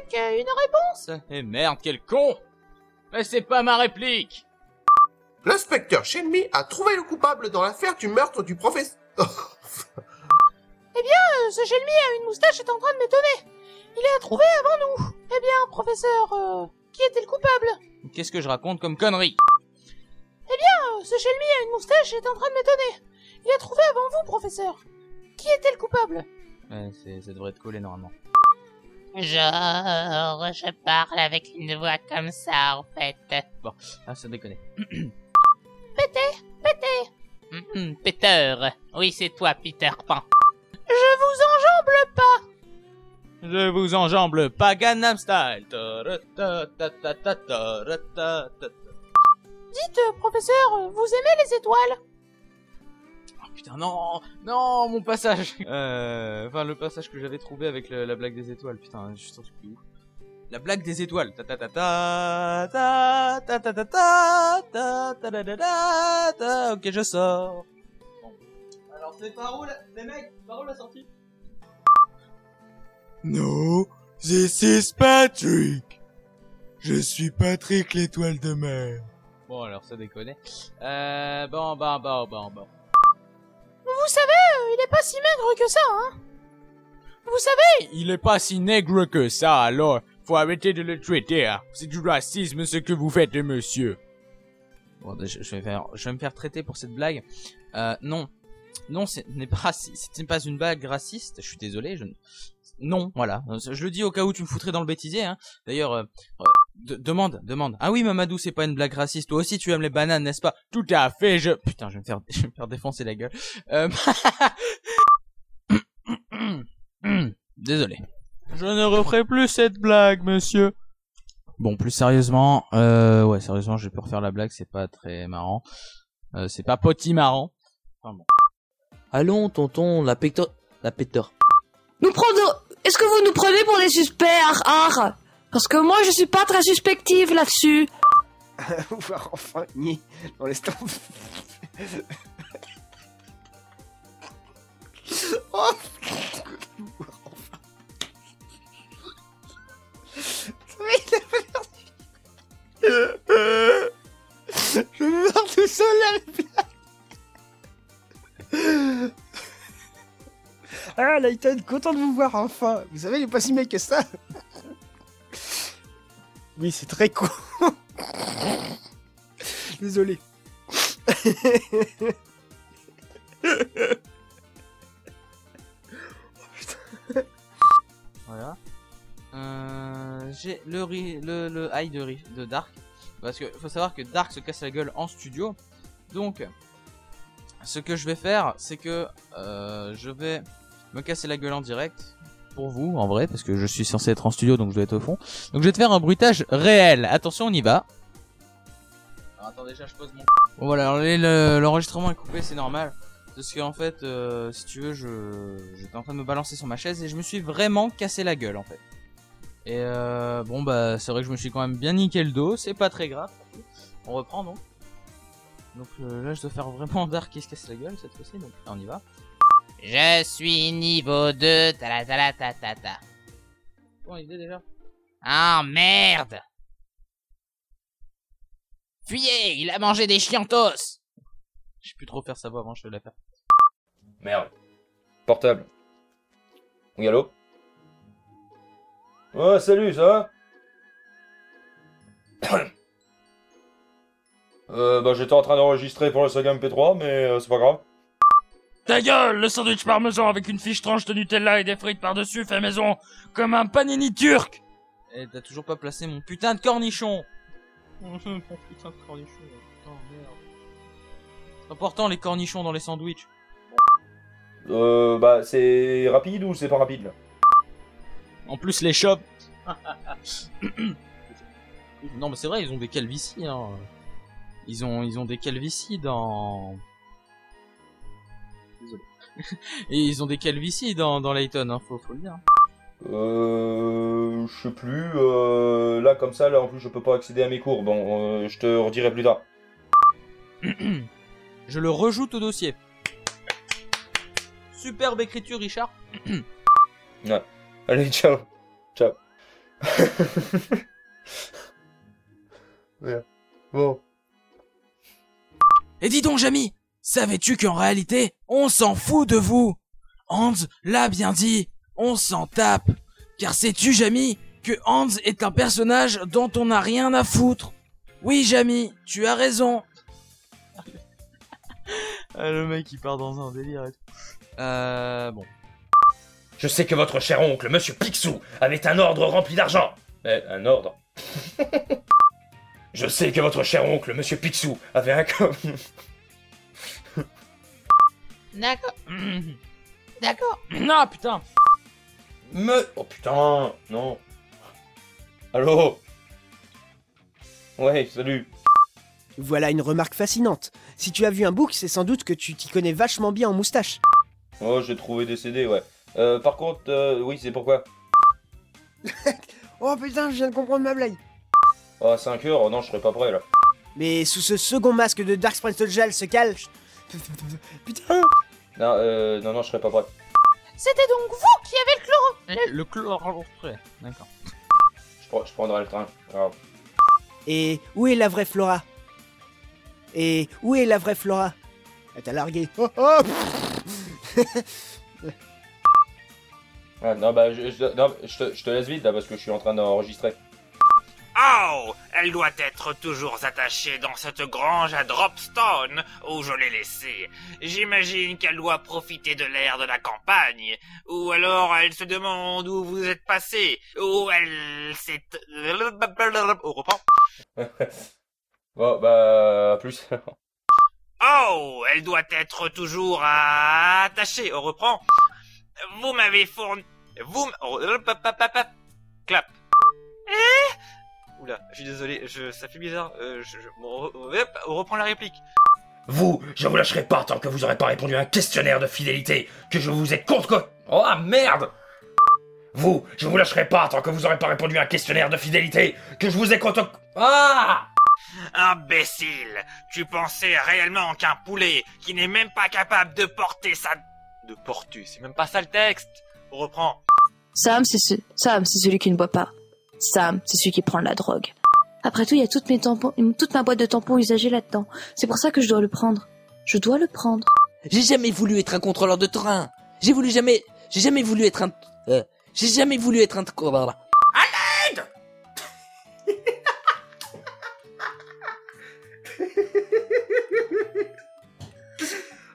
truc, euh, une réponse Eh merde, quel con Mais c'est pas ma réplique L'inspecteur Shenmi a trouvé le coupable dans l'affaire du meurtre du professeur. Euh, Ce Shelmy a une moustache est en train de m'étonner. Il l'a trouvé avant nous. Eh bien, professeur, euh, qui était le coupable? Qu'est-ce que je raconte comme connerie? Euh, Ce Shelmy a une moustache est en train de m'étonner. Il a trouvé avant vous, professeur. Qui était le coupable? Ouais, ça devrait être collé normalement. Genre, je parle avec une voix comme ça, en fait. Ah, ça déconne. Pété, pété. Peter. Oui, c'est toi, Peter Pan. Je vous enjambe pas. Je vous enjambe le Paganam Style. Dites, professeur, vous aimez les étoiles? Putain, non, non, mon passage. Euh, enfin, le passage que j'avais trouvé avec le- la blague des étoiles. Putain, je suis que c'est ouf. La blague des étoiles. Ta ta ta ta ta ta ta ta ta ta ta ta ta ta ta. Ok, je sors. Bon. Alors, c'est par où, la... les mecs Par où la sortie No, this is Patrick. Je suis Patrick l'étoile de mer. Bon, alors, ça déconne. Euh, bon, bon, bon, bon, bon. Vous savez, euh, il est pas si maigre que ça, hein Vous savez, Il est pas si nègre que ça, alors. Faut arrêter de le traiter. hein. C'est du racisme ce que vous faites, monsieur. Bon, je, je vais faire, je vais me faire traiter pour cette blague. Euh, non. Non, ce n'est pas, raci- ce n'est pas une blague raciste. Je suis désolé, je ne- Non, voilà. Je le dis au cas où tu me foutrais dans le bêtisier, hein. D'ailleurs, euh, euh, de- demande, demande. Ah oui, Mamadou, c'est pas une blague raciste. Toi aussi, tu aimes les bananes, n'est-ce pas? Tout à fait, je... Putain, je vais me faire, je vais me faire défoncer la gueule. Euh... Désolé. Je ne referai plus cette blague, monsieur. Bon, plus sérieusement, euh, ouais, sérieusement, je vais pas refaire la blague, c'est pas très marrant. Euh, c'est pas poti marrant. Enfin bon. Allons, tonton, la pector... La pector... Nous prenons... Est-ce que vous nous prenez pour des suspects, ar, ar? Parce que moi, je suis pas très suspective là-dessus. voir enfin nier dans les stands. oh. Je me tout seul là, les. Ah, Layton, content de vous voir enfin. Vous savez, il est pas si mec que ça. Oui, c'est très con. Désolé. Voilà. Euh, j'ai le, le, high de, de Dark. Parce que faut savoir que Dark se casse la gueule en studio. Donc, ce que je vais faire, c'est que euh, je vais me casser la gueule en direct. Pour vous, en vrai, parce que je suis censé être en studio, donc je dois être au fond. Donc je vais te faire un bruitage réel. Attention, on y va. Alors, attends, déjà, je pose mon... Bon, voilà, le- l'enregistrement est coupé, c'est normal. Parce qu'en fait, euh, si tu veux, je j'étais en train de me balancer sur ma chaise et je me suis vraiment cassé la gueule en fait. Et euh, bon bah c'est vrai que je me suis quand même bien niqué le dos, c'est pas très grave. On reprend donc. Donc euh, là je dois faire vraiment Dark qui se casse la gueule cette fois-ci, donc on y va. Je suis niveau 2, ta ta ta ta ta. Bon idée déjà. Ah merde Fuyez, il a mangé des chiantos Je plus trop faire sa voix avant, je vais la faire. Merde. Portable. Oui, allô Ouais, salut, ça va Euh, bah j'étais en train d'enregistrer pour le Saga MP3, mais euh, c'est pas grave. Ta gueule, le sandwich parmesan avec une fiche tranche de Nutella et des frites par-dessus fait maison, comme un panini turc. Et t'as toujours pas placé mon putain de cornichon Mon putain de cornichon, putain merde. C'est important les cornichons dans les sandwichs. Euh, bah c'est rapide ou c'est pas rapide là? En plus les shops. non mais c'est vrai, ils ont des calvities. Hein. Ils ont ils ont des calvities dans. Désolé. Et ils ont des calvities dans dans Layton, hein, faut, faut le dire. Euh... Je sais plus, euh... Là comme ça, là en plus je peux pas accéder à mes cours, bon, euh, je te redirai plus tard. Je le rejoute au dossier. Superbe écriture, Richard. Allez, ciao. Ciao. Bon. Et dis donc, Jamy, savais-tu qu'en réalité, on s'en fout de vous? Hans l'a bien dit, on s'en tape. Car sais-tu, Jamy, que Hans est un personnage dont on n'a rien à foutre? Oui, Jamy, tu as raison. Ah, le mec il part dans un délire et tout. Euh, bon. Je sais que votre cher oncle, Monsieur Picsou, avait un ordre rempli d'argent. Eh, un ordre Je sais que votre cher oncle, Monsieur Picsou, avait un... co- D'accord. D'accord. Non, putain. Me... Oh putain, non. Allô Ouais, salut. Voilà une remarque fascinante. Si tu as vu un bouc, c'est sans doute que tu t'y connais vachement bien en moustache. Oh, j'ai trouvé des CD, ouais. Euh, par contre, euh, oui, c'est pourquoi? Oh putain, je viens de comprendre ma blague. Oh, à 5 heures, oh non, je serais pas prêt, là. Mais sous ce second masque de Dark Sprintle se cache... Putain Non, euh, non, non, je serais pas prêt. C'était donc vous qui avez le chloro. Le chlore. D'accord. Je, prendrai le train. Et où est la vraie Flora? Et où est la vraie Flora? Elle t'a largué. Oh, oh Ah, non, bah, je, je- non, je te, je te laisse vite, là, parce que je suis en train d'enregistrer. Oh, elle doit être toujours attachée dans cette grange à Dropstone où je l'ai laissée. J'imagine qu'elle doit profiter de l'air de la campagne. Ou alors elle se demande où vous êtes passé. Ou elle s'est... On reprend. Bon, bah, plus. Oh, elle doit être toujours attachée. On reprend. Vous m'avez fourni... Vous... m- oh, Clap. Eh Oula, je suis désolé, je, ça fait bizarre. Euh, je, je- bon, on, hop, on reprend la réplique. Vous, je vous lâcherai pas tant que vous aurez pas répondu à un questionnaire de fidélité, que je vous ai contre... Oh, ah, merde Vous, je vous lâcherai pas tant que vous aurez pas répondu à un questionnaire de fidélité, que je vous ai contre... Ah Imbécile Tu pensais réellement qu'un poulet qui n'est même pas capable de porter sa... De porter, c'est même pas ça le texte On reprend. Sam, c'est ce... Sam, c'est celui qui ne boit pas. Sam, c'est celui qui prend de la drogue. Après tout, il y a toutes mes tampons, toute ma boîte de tampons usagés là-dedans. C'est pour ça que je dois le prendre. Je dois le prendre. J'ai jamais voulu être un contrôleur de train. J'ai voulu jamais, j'ai jamais voulu être un, euh, j'ai jamais voulu être un, voilà.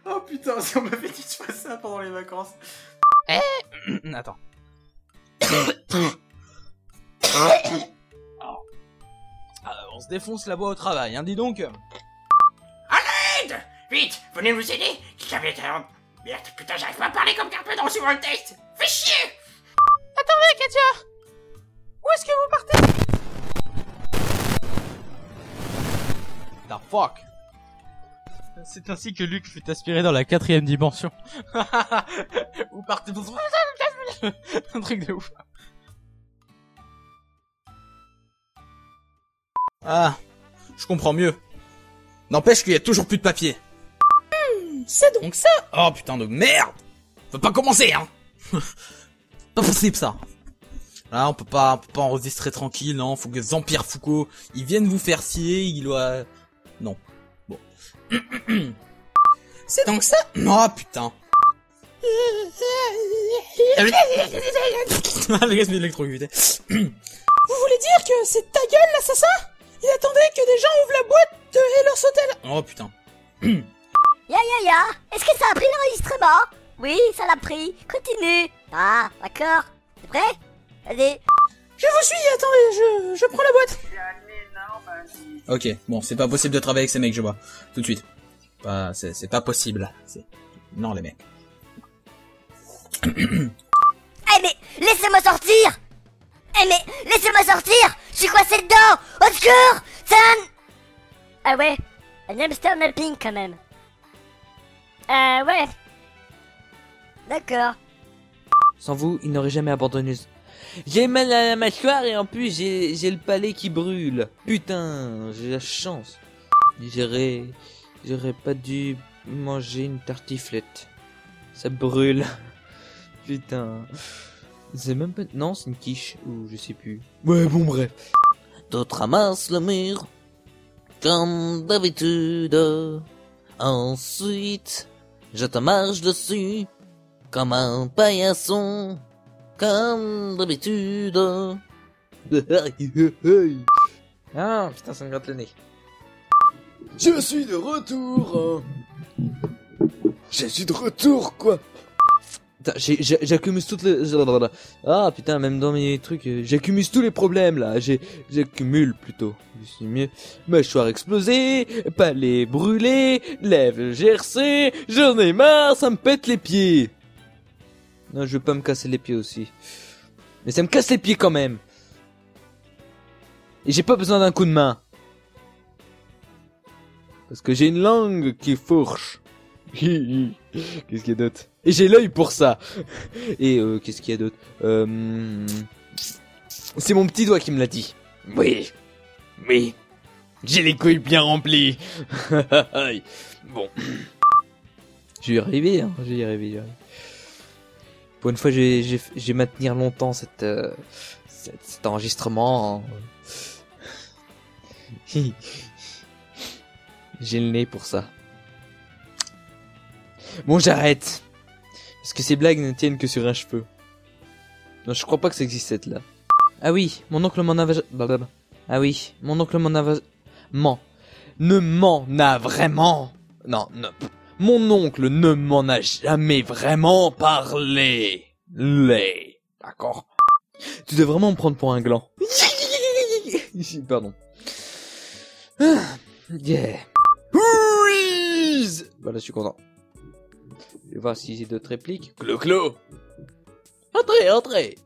Oh putain, si on m'avait dit de faire ça pendant les vacances. Attends. Ah, on se défonce la voix au travail, hein, dis donc. Aide Vite, venez nous aider J'avais. Merde, putain, j'arrive pas à parler comme Carpe dans suivant le texte Fais chier Attendez, Katia. Où est-ce que vous partez? The fuck C'est ainsi que Luc fut aspiré dans la quatrième dimension. Ou partez pour... Un truc de ouf. Ah, je comprends mieux. N'empêche qu'il y a toujours plus de papier. C'est donc ça Oh putain de merde Faut pas commencer, hein Pas possible ça Là, on peut pas, on peut pas enregistrer tranquille, non. Faut que Zampire Foucault, ils viennent vous faire scier, il doit... Non. Bon. C'est donc ça Oh putain Le gars s'est électrocuté. Vous voulez dire que c'est ta gueule, l'assassin? Il attendait que des gens ouvrent la boîte de et leur sauter la... Oh putain. Ya ya ya Est-ce que ça a pris l'enregistrement? Oui, ça l'a pris. Continue. Ah, d'accord. T'es prêt? Allez. Je vous suis, attendez, je, je prends la boîte. Ok, bon, c'est pas possible de travailler avec ces mecs, je vois. Tout de suite. Pas, c'est, c'est pas possible. C'est... Non, les mecs. Eh mais, laissez-moi sortir Eh mais, laissez-moi sortir Je suis coincé dedans Au secours C'est un... Ah ouais Un hamster mapping quand même. Euh, ouais. D'accord. Sans vous, il n'aurait jamais abandonné. J'ai mal à la mâchoire et en plus j'ai le palais qui brûle. Putain, j'ai la chance. J'aurais j'aurais pas dû manger une tartiflette. Ça brûle. Putain. C'est même pas... Non, c'est une quiche, ou je sais plus. Ouais, bon, bref. Tu ramasses le mur, comme d'habitude. Ensuite, je te marche dessus, comme un paillasson, comme d'habitude. ah, putain, ça me gratte le nez. Je suis de retour Je suis de retour, quoi j'accumule toutes les... Ah, putain, même dans mes trucs, euh, j'accumule tous les problèmes, là. J'accumule, plutôt. Suis mieux. Mâchoire explosée, palais brûlé, lèvres gercées, j'en ai marre, ça me pète les pieds Non, je veux pas me casser les pieds aussi. Mais ça me casse les pieds quand même Et j'ai pas besoin d'un coup de main. Parce que j'ai une langue qui fourche. qu'est-ce qu'il y a d'autre? Et j'ai l'œil pour ça. Et euh, qu'est-ce qu'il y a d'autre euh... C'est mon petit doigt qui me l'a dit. Oui. Oui. J'ai les couilles bien remplies. bon. Je vais y arriver, hein. Je vais y arriver. Pour une fois, je vais, maintenir longtemps euh, cet enregistrement. J'ai le nez pour ça. Bon, j'arrête. Parce que ces blagues ne tiennent que sur un cheveu. Non, je crois pas que ça existe là. Ah oui, mon oncle m'en a... blablabla. Ah oui, mon oncle m'en a... Ment. Ne m'en a vraiment... Non, non. Mon oncle ne m'en a jamais vraiment parlé. Les. D'accord. Tu dois vraiment me prendre pour un gland. Pardon. Ah, yeah. Voilà, je suis content. Je vais voir si j'ai d'autres répliques. Clo-clo Entrez, entrez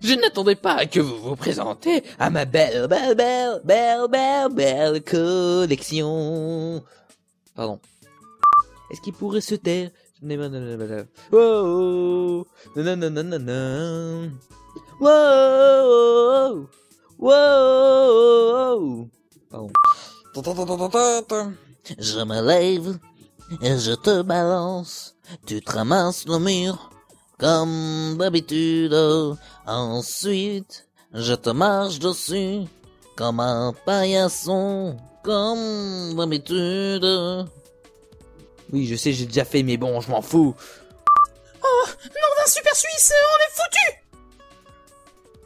Je n'attendais pas que vous vous présentez à ma belle, belle, belle, belle, belle, belle collection. Pardon. Est-ce qu'il pourrait se taire? Wow Nananana. Wow Wow Pardon. Je me lève et je te balance. Tu te ramasses le mur comme d'habitude. Ensuite, je te marche dessus comme un paillasson, comme d'habitude. Oui, je sais, j'ai déjà fait, mais bon, je m'en fous. Oh, nom d'un super suisse, on est foutu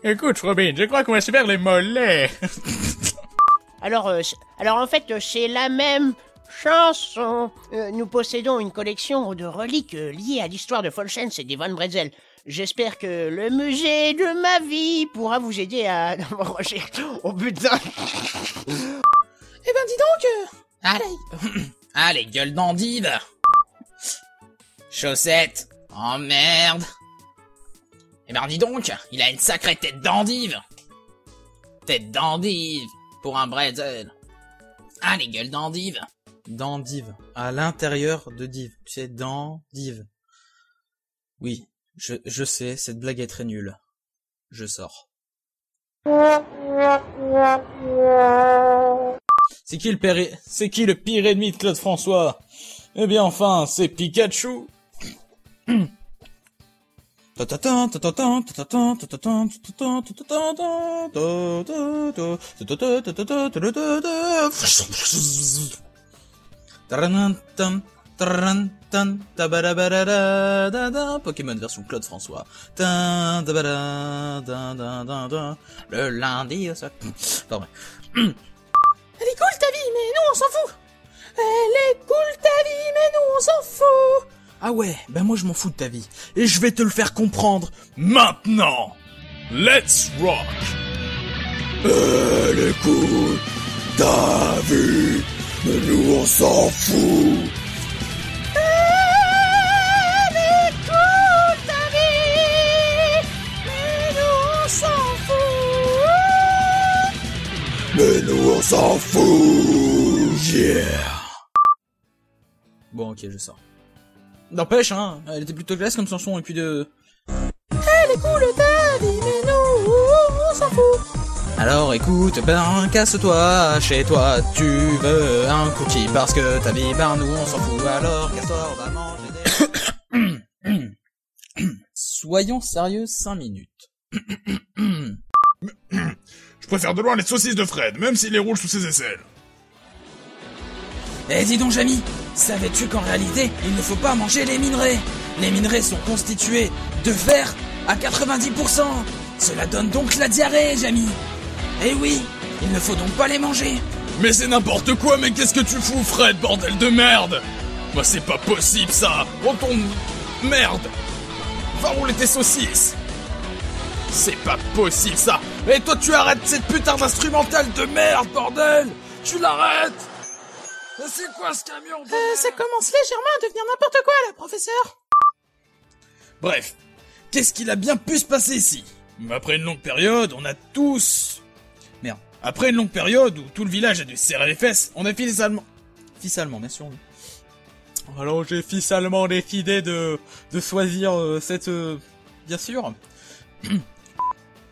Écoute, Robin, je crois qu'on va se faire les mollets. Alors, euh, alors en fait, c'est la même chanson. Euh, nous possédons une collection de reliques euh, liées à l'histoire de Folchens et des Van Bretzel. J'espère que le musée de ma vie pourra vous aider à... Oh putain Eh ben dis donc euh, Allez. Allez, gueule d'endive. Chaussette. Oh merde. Eh ben dis donc, il a une sacrée tête d'endive. Tête d'endive pour un bretzel. Allez, gueule d'endive. D'endive. À l'intérieur de dive. Tu sais, d'endive. Oui, je, je sais, cette blague est très nulle. Je sors. C'est qui le pire, c'est qui le pire ennemi de Claude François Eh bien enfin, c'est Pikachu. Pokémon version Claude François. Le lundi au sac. Pardon. Elle est cool ta vie, mais nous on s'en fout Elle est cool ta vie, mais nous on s'en fout Ah ouais, ben moi je m'en fous de ta vie. Et je vais te le faire comprendre maintenant. Let's rock. Elle est cool, ta vie, mais nous on s'en fout. Elle est cool ta vie, mais nous on s'en fout Mais nous on s'en fout, yeah. Bon, ok, je sors. N'empêche, hein, elle était plutôt classe comme chanson, et puis de... Elle est cool ta vie, mais nous on s'en fout Alors écoute, ben casse-toi, chez toi tu veux un cookie parce que ta vie, ben nous on s'en fout, alors casse-toi, on va manger des... Soyons sérieux 5 minutes. Je préfère de loin les saucisses de Fred, même s'il les roule sous ses aisselles. Eh dis donc Jamy, savais-tu qu'en réalité, il ne faut pas manger les minerais? Les minerais sont constitués de fer à 90%. Cela donne donc la diarrhée, Jamy. Eh oui, il ne faut donc pas les manger. Mais c'est n'importe quoi, mais qu'est-ce que tu fous, Fred, bordel de merde? Bah c'est pas possible ça. Retourne... Merde. Va rouler tes saucisses. C'est pas possible ça. Et toi tu arrêtes cette putain d'instrumentale de merde, bordel. Tu l'arrêtes. Mais c'est quoi ce camion de Euh, ça commence légèrement à devenir n'importe quoi, là, professeur. Bref, qu'est-ce qu'il a bien pu se passer ici? Après une longue période, on a tous... Après une longue période où tout le village a dû se serrer les fesses, on a finalement... Finalement, bien sûr. oui. Alors j'ai finalement décidé de, de choisir euh, cette... euh, bien sûr.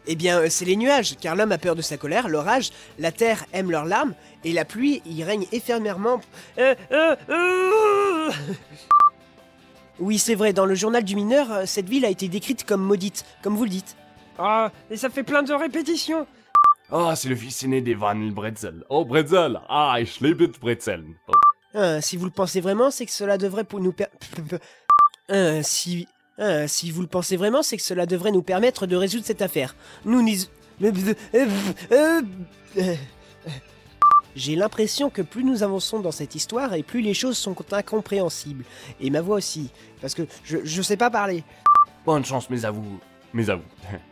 Eh bien, euh, c'est les nuages, car l'homme a peur de sa colère, l'orage, la terre aime leurs larmes, et la pluie y règne éphémèrement. Euh, euh, euh. Oui, c'est vrai, dans le journal du mineur, cette ville a été décrite comme maudite, comme vous le dites. Ah, et ça fait plein de répétitions. Ah, c'est le fils aîné des Van Bretzel. Oh, Bretzel. Ah, ich liebe Brezeln. Oh. Ah, si vous le pensez vraiment, c'est que cela devrait pour nous per... Ah, si... ah, si vous le pensez vraiment, c'est que cela devrait nous permettre de résoudre cette affaire. Nous n'y... J'ai l'impression que plus nous avançons dans cette histoire et plus les choses sont incompréhensibles. Et ma voix aussi. Parce que je, je sais pas parler. Bonne chance, mes avous. Mes avous.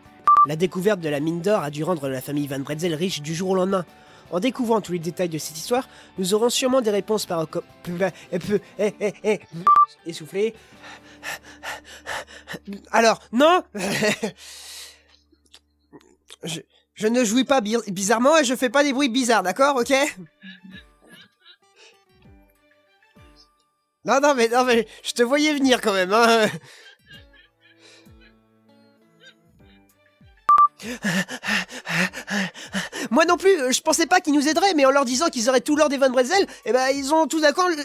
La découverte de la mine d'or a dû rendre la famille Van Bretzel riche du jour au lendemain. En découvrant tous les détails de cette histoire, nous aurons sûrement des réponses par... Eh, eh, Essoufflé. Alors, non je, je ne jouis pas bi- bizarrement et je fais pas des bruits bizarres, d'accord, ok Non, non, mais, non, mais je te voyais venir quand même, hein Moi non plus, je pensais pas qu'ils nous aideraient, mais en leur disant qu'ils auraient tout l'or des Van Bretzel, eh ben ils ont tout d'accord. le-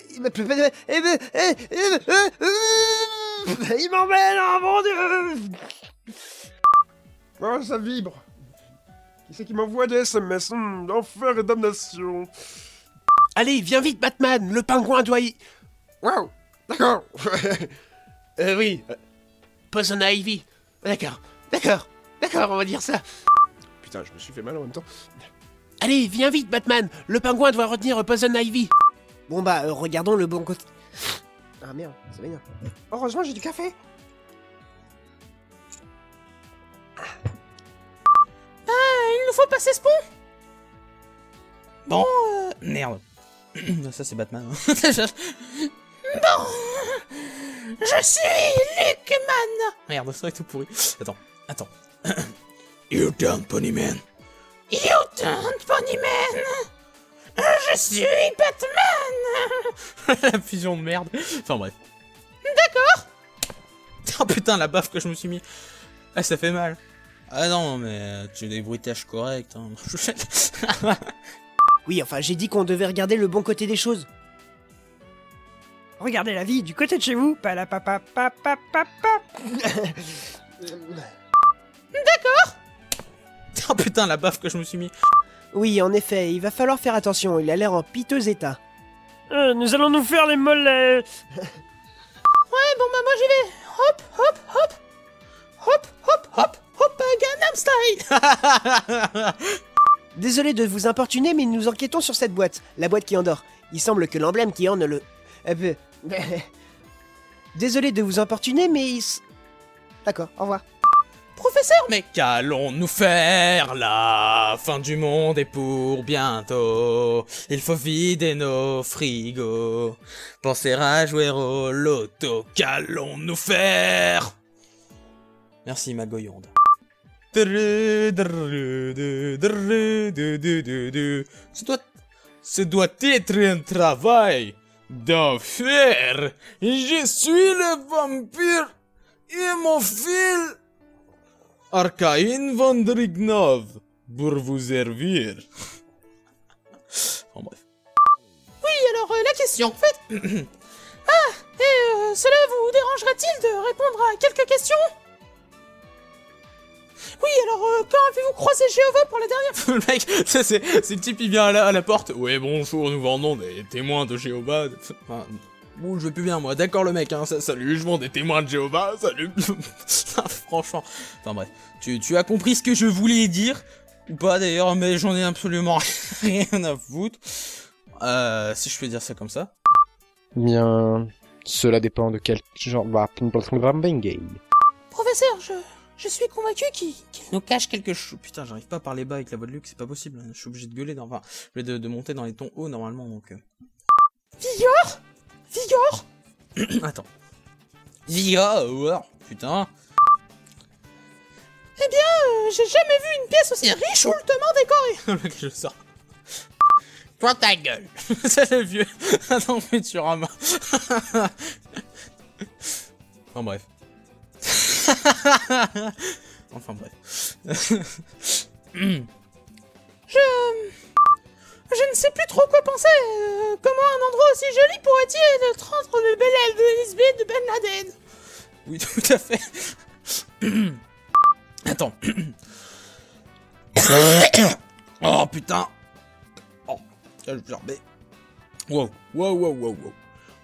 Ils m'emmènent, oh mon dieu Oh, ça vibre. Qui c'est qui m'envoie des SMS Hum, Enfer et damnation. Allez, viens vite, Batman, le pingouin doit y. Waouh D'accord Euh, oui. euh, Poison Ivy. D'accord, d'accord, d'accord, on va dire ça. Putain, je me suis fait mal en même temps. Allez, viens vite, Batman, le pingouin doit retenir Poison Ivy. Bon bah, euh, regardons le bon côté. Ah merde, ça m'énerve. Heureusement, j'ai du café. Ah, il nous faut passer ce pont. Bon, euh, merde. Ça c'est Batman. hein. Bon, je suis Lukeman. merde, ça est tout pourri. Attends, attends. You done, Ponyman. You don't, Ponyman? Je suis Batman. la fusion de merde. Enfin bref. D'accord. Oh putain, la baffe que je me suis mis. Ah, ça fait mal. Ah non, mais tu as des bruitages corrects. Hein. Oui, enfin, j'ai dit qu'on devait regarder le bon côté des choses. Regardez la vie du côté de chez vous. Palapapapapapapa. D'accord. oh putain, la baffe que je me suis mis. Oui, en effet, il va falloir faire attention, il a l'air en piteux état. Euh, nous allons nous faire les mollets. Ouais, bon bah moi j'y vais. Hop, hop, hop. Hop, hop, hop, hop, euh, Gangnam Style. Désolé de vous importuner, mais nous enquêtons sur cette boîte, la boîte qui endort. Il semble que l'emblème qui orne le... Euh, peu- Désolé de vous importuner, mais... il s- D'accord, au revoir. Professeur, Mais qu'allons-nous faire La fin du monde est pour bientôt. Il faut vider nos frigos. Penser à jouer au loto. Qu'allons-nous faire? Merci ma goyonde. Ce doit, ce doit être un travail d'enfer. Je suis le vampire et mon fil Arcaïn von Drignov pour vous servir. En bref. Oui, alors euh, la question, en fait. ah, et euh, cela vous dérangerait-il de répondre à quelques questions? Oui, alors euh, quand avez-vous croisé Jéhovah pour la dernière fois? Le mec, c'est c'est le type, il vient à la, à la porte. Ouais, bonjour, nous vendons des témoins de Jéhovah. Enfin, bon, je vais plus bien, moi. D'accord, le mec, hein. ça- Salut, je vends des témoins de Jéhovah. Salut. Ah, Franchement. Enfin, bref. Tu, tu as compris ce que je voulais dire Ou pas, d'ailleurs, mais j'en ai absolument rien à foutre. Euh, si je peux dire ça comme ça. Bien, cela dépend de quel genre... Bah. Professeur, je, je suis convaincu qu'il nous cache quelque chose. Putain, j'arrive pas à parler bas avec la voix de Luc, c'est pas possible. Je suis obligé de gueuler, dans... enfin, je vais de, de monter dans les tons hauts normalement, donc. euh. Vigor Vigor Attends. Vigor, putain. Eh bien, euh, j'ai jamais vu une pièce aussi richoulement décorée Le mec, je sors. Toi ta gueule C'est le vieux Attends, Futurama En bref. enfin bref. Je... Je ne sais plus trop quoi penser. euh, comment un endroit aussi joli pourrait-il être entre le bel de de Ben Laden? Oui, tout à fait. Attends. oh putain. Oh, je vais. Wow, wow, wow, wow, wow. On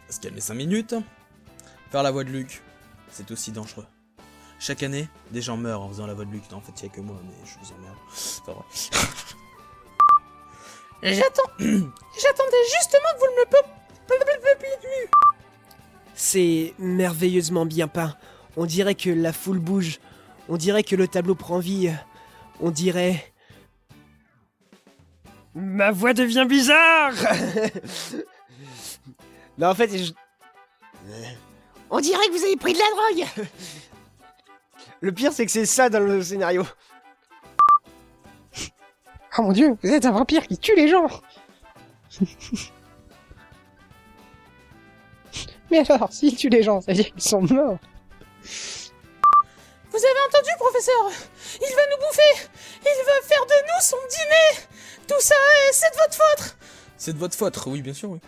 va se calmer 5 minutes. Faire la voix de Luc, c'est aussi dangereux. Chaque année, des gens meurent en faisant la voix de Luc. Non, en fait, il n'y a que moi, mais je vous emmerde. C'est pas vrai. J'attends... J'attendais justement que vous me le... C'est merveilleusement bien peint. On dirait que la foule bouge. On dirait que le tableau prend vie. On dirait... Ma voix devient bizarre Non, en fait, je- On dirait que vous avez pris de la drogue le pire c'est que c'est ça dans le scénario. Oh mon dieu, vous êtes un vampire qui tue les gens Mais alors, s'il tue les gens, ça veut dire qu'ils sont morts. Vous avez entendu, professeur? Il va nous bouffer Il va faire de nous son dîner Tout ça, euh, c'est de votre faute C'est de votre faute, oui, bien sûr, oui.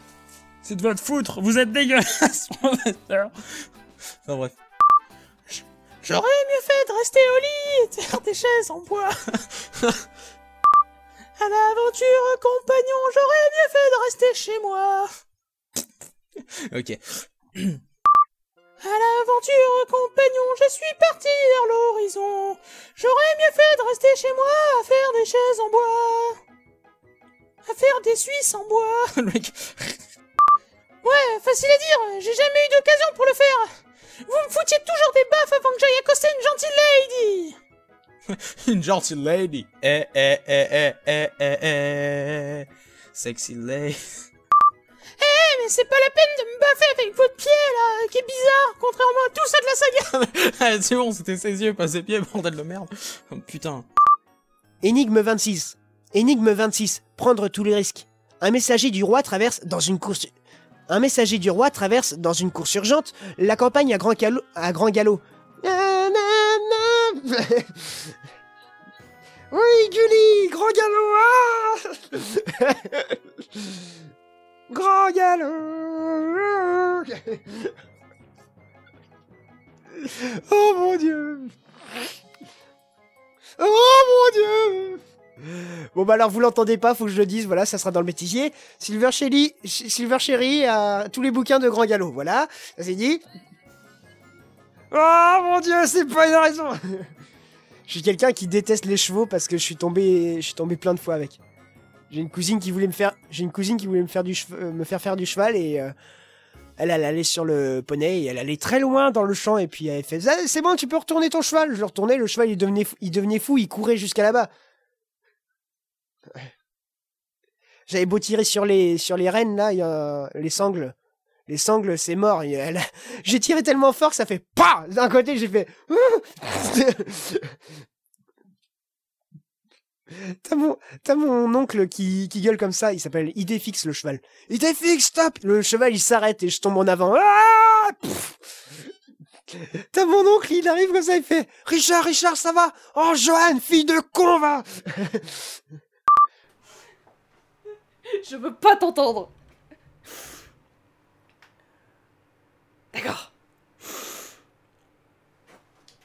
C'est de votre foutre, vous êtes dégueulasse, professeur Enfin bref. J'aurais mieux fait de rester au lit et de faire des chaises en bois. à l'aventure, compagnon, j'aurais mieux fait de rester chez moi. Ok. À l'aventure, compagnon, je suis parti vers l'horizon. J'aurais mieux fait de rester chez moi à faire des chaises en bois. À faire des Suisses en bois. Ouais, facile à dire, j'ai jamais eu d'occasion pour le faire. Vous me foutiez toujours des baffes avant que j'aille accoster une gentille lady. Une gentille lady. Eh, eh, eh, eh, eh, eh, eh. Sexy lady. Eh, mais c'est pas la peine de me baffer avec votre pied là, qui est bizarre, contrairement à tout ça de la saga. Ah, c'est bon, c'était ses yeux, pas ses pieds, bordel de merde. Oh, putain. Énigme 26. Énigme 26. Prendre tous les risques. Un messager du roi traverse dans une course. Un messager du roi traverse dans une course urgente la campagne à grand, calo- à grand galop. Oui, Gulli, grand galop. ah grand galop. Oh mon dieu. Oh mon dieu Bon bah alors vous l'entendez pas, faut que je le dise, voilà, ça sera dans le métisier. Silver Sherry, Ch- Silver Sherry a tous les bouquins de Grand Galop, voilà, ça c'est dit. Oh mon dieu, c'est pas une raison Je quelqu'un qui déteste les chevaux parce que je suis tombé, je suis tombé plein de fois avec. J'ai une cousine qui voulait me faire, j'ai une cousine qui voulait me faire du euh, me faire faire du cheval et euh, elle, allait sur le poney elle allait très loin dans le champ et puis elle fait Ah, c'est bon tu peux retourner ton cheval. Je le retournais, le cheval il devenait, fou- il devenait fou, il courait jusqu'à là-bas. J'avais beau tirer sur les sur les rênes là, y a les sangles. Les sangles, c'est mort. Elle- J'ai tiré tellement fort que ça fait pas. D'un côté, j'ai fait. T'as mon, t'as mon oncle qui, qui gueule comme ça, il s'appelle Idéfix le cheval. Idéfix, stop Le cheval il s'arrête et je tombe en avant. Ah T'as mon oncle, il arrive comme ça, il fait Richard, Richard, ça va? Oh, Johan, fille de con, va Je veux pas t'entendre.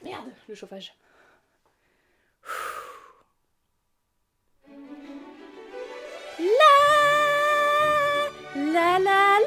Merde, le chauffage. La la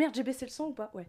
merde, j'ai baissé le son ou pas? Ouais.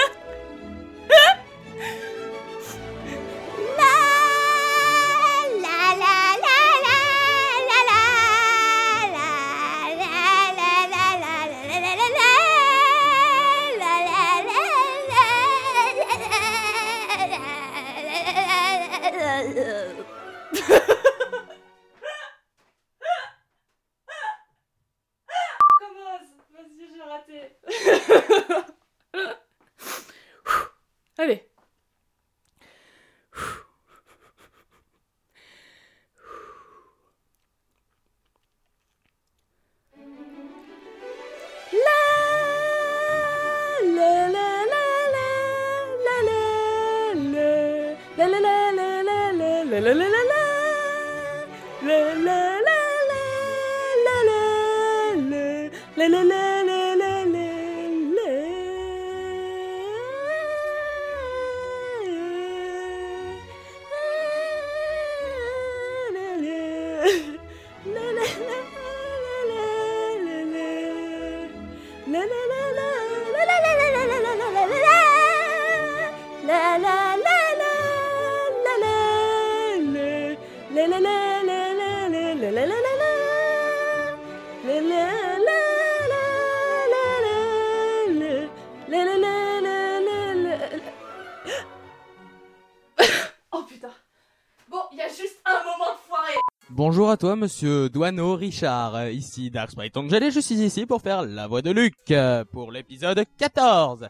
à toi, monsieur Douaneau Richard. Ici Dark Sprite Angel et je suis ici pour faire la voix de Luc euh, pour l'épisode 14.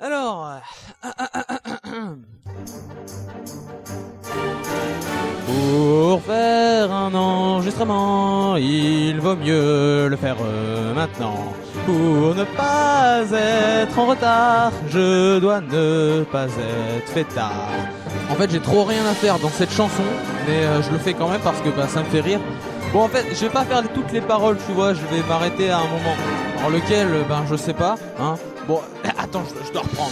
Alors... euh, Pour faire un enregistrement, il vaut mieux le faire euh, maintenant. Pour ne pas être en retard, je dois ne pas être fait tard. En fait, j'ai trop rien à faire dans cette chanson, mais euh, je le fais quand même parce que bah, ça me fait rire. Bon, en fait, je vais pas faire toutes les paroles, tu vois, je vais m'arrêter à un moment. Alors lequel, euh, ben je sais pas, hein. Bon, attends, je, dois reprendre.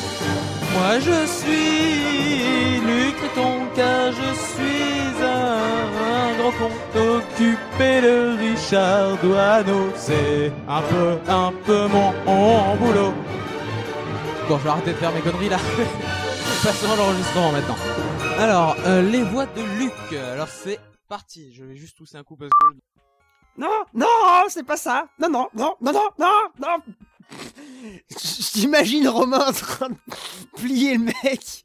Moi je suis Luc Créton, car je suis un grand con occupé de Richard Douaneau. C'est un peu, un peu mon, boulot. Bon, je vais arrêter de faire mes conneries là. Passons à l'enregistrement maintenant. Alors, euh, les voix de Luc. Alors c'est parti. Je vais juste tousser un coup parce que. Non, non, c'est pas ça. Non, non, non, non, non, non, non. J'imagine Romain en train de plier le mec.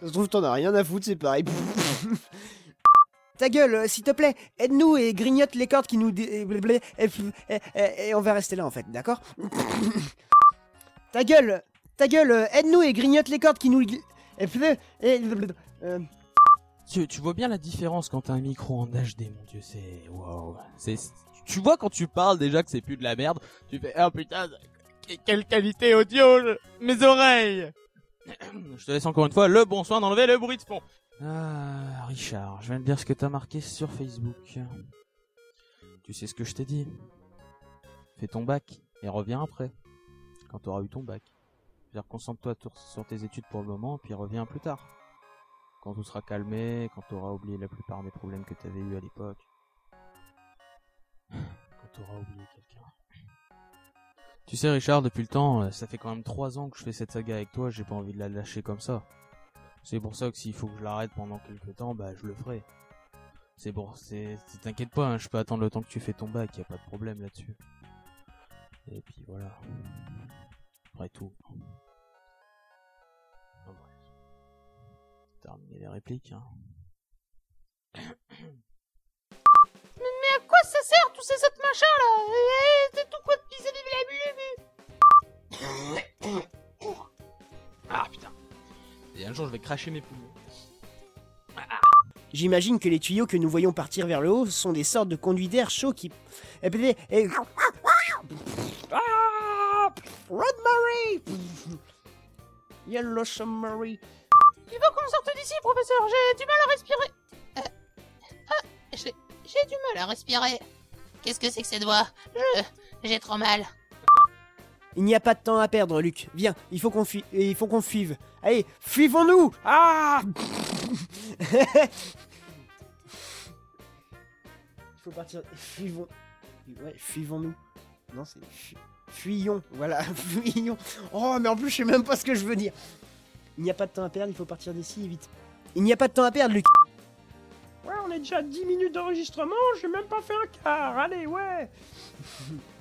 Ça se trouve, t'en as rien à foutre, c'est pareil. ta gueule, euh, s'il te plaît, aide-nous et grignote les cordes qui nous... dé- Et, et- et- et on va rester là, en fait, d'accord Ta gueule, ta gueule, euh, aide-nous et grignote les cordes qui nous... Et, et- euh, Tu, tu vois bien la différence quand t'as un micro en HD, mon dieu, c'est waouh. C'est tu vois quand tu parles déjà que c'est plus de la merde, tu fais oh putain, que- quelle qualité audio, je- mes oreilles. Je te laisse encore une fois le bon soin d'enlever le bruit de fond. Ah, Richard, je viens de dire ce que t'as marqué sur Facebook. Tu sais ce que je t'ai dit? Fais ton bac et reviens après, quand t'auras eu ton bac. C'est-à-dire concentre-toi sur tes études pour le moment, puis reviens plus tard. Quand tout sera calmé, quand t'auras oublié la plupart des problèmes que t'avais eu à l'époque. Quand t'auras oublié quelqu'un. Tu sais Richard, depuis le temps, euh, ça fait quand même trois ans que je fais cette saga avec toi, j'ai pas envie de la lâcher comme ça. C'est pour ça que s'il faut que je l'arrête pendant quelques temps, bah je le ferai. C'est bon, c'est... T'inquiète pas, hein, je peux attendre le temps que tu fais ton bac, y a pas de problème là-dessus. Et puis voilà. Après tout. Enfin, bref. Terminer les répliques, hein. Mais, à quoi ça sert tous ces autres machins là? Eh, C'est tout quoi de pisser des Ah putain. Et un jour je vais cracher mes poumons. J'imagine que les tuyaux que nous voyons partir vers le haut sont des sortes de conduits d'air chaud qui... Et... et- Ah Rosemary Yellow Submarine Il faut qu'on sorte d'ici, professeur, j'ai du mal à respirer. Euh, ah, j'ai j'ai du mal à respirer. Qu'est-ce que c'est que cette voix? Je- J'ai trop mal. Il n'y a pas de temps à perdre, Luc. Viens, il faut qu'on fuit... il faut qu'on fuive. Allez, fuivons-nous Ah Il faut partir... Fuivons... Ouais, fuivons-nous. Non, c'est... fu- Fuyons, voilà, fuyons. Oh, mais en plus, je sais même pas ce que je veux dire. Il n'y a pas de temps à perdre, il faut partir d'ici vite. Il n'y a pas de temps à perdre, Luc. Ouais, on est déjà à 10 minutes d'enregistrement, j'ai même pas fait un quart. Allez, ouais.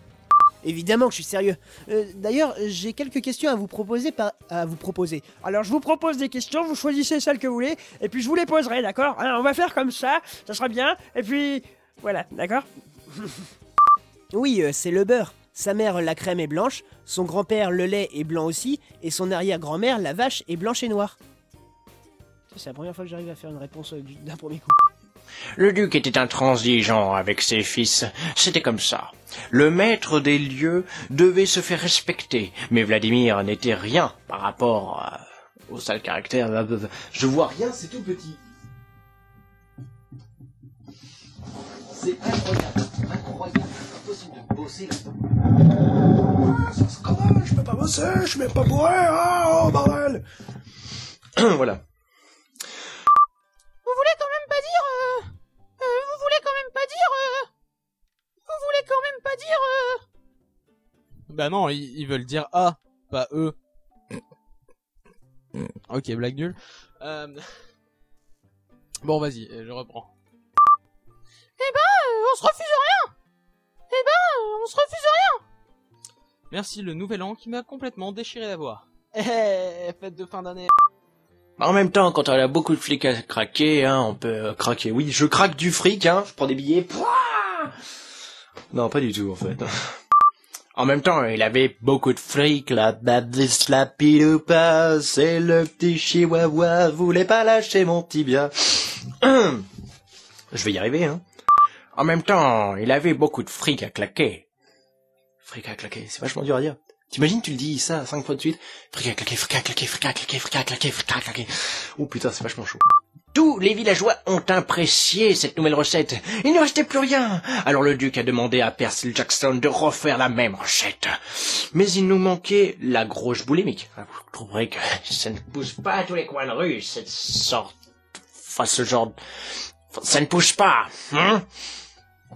Évidemment que je suis sérieux. Euh, D'ailleurs, j'ai quelques questions à vous proposer par... à vous proposer. Alors je vous propose des questions, vous choisissez celles que vous voulez, et puis je vous les poserai, d'accord Hein, On va faire comme ça, ça sera bien, et puis voilà, d'accord Oui, euh, c'est le beurre. Sa mère, la crème est blanche, son grand-père, le lait, est blanc aussi, et son arrière-grand-mère, la vache, est blanche et noire. C'est la première fois que j'arrive à faire une réponse euh, du- d'un premier coup. Le duc était intransigeant avec ses fils. C'était comme ça. Le maître des lieux devait se faire respecter, mais Vladimir n'était rien par rapport à- au sale caractère. Je vois rien, c'est tout petit. C'est incroyable, incroyable, impossible de bosser là-dedans. Ça se je peux pas bosser, je même pas bourré, ah, oh bordel voilà. Vous voulez quand même pas dire... Euh, euh, vous voulez quand même pas dire... Euh, vous voulez quand même pas dire... Euh, Bah non, ils, ils veulent dire A, pas E. ok, blague nulle. Euh... Bon, vas-y, euh, je reprends. eh ben, euh, on se refuse rien Eh ben, euh, on se refuse rien Merci le nouvel an qui m'a complètement déchiré la voix. Eh, fête de fin d'année. En même temps, quand on a beaucoup de flics à craquer, hein, on peut euh, craquer. Oui, je craque du fric, hein, je prends des billets. Non, pas du tout, en fait. En même temps, il avait beaucoup de fric, la babis, la piloupa, c'est le petit chihuahua, voulait pas lâcher mon tibia. Je vais y arriver, hein. En même temps, il avait beaucoup de fric à claquer. Fric à claquer, c'est vachement dur à dire. T'imagines, tu le dis ça cinq fois de suite claquer, fric à claquer, fric à claquer, fric à claquer. Oh putain, c'est vachement chaud. Tous les villageois ont apprécié cette nouvelle recette. Il ne restait plus rien. Alors le duc a demandé à Percy Jackson de refaire la même recette. Mais il nous manquait la grosse boulimique. Ah, Vous trouverez que ça ne pousse pas à tous les coins de rue, cette sorte... Enfin, ce genre... Ça ne pousse pas, hein? Eh,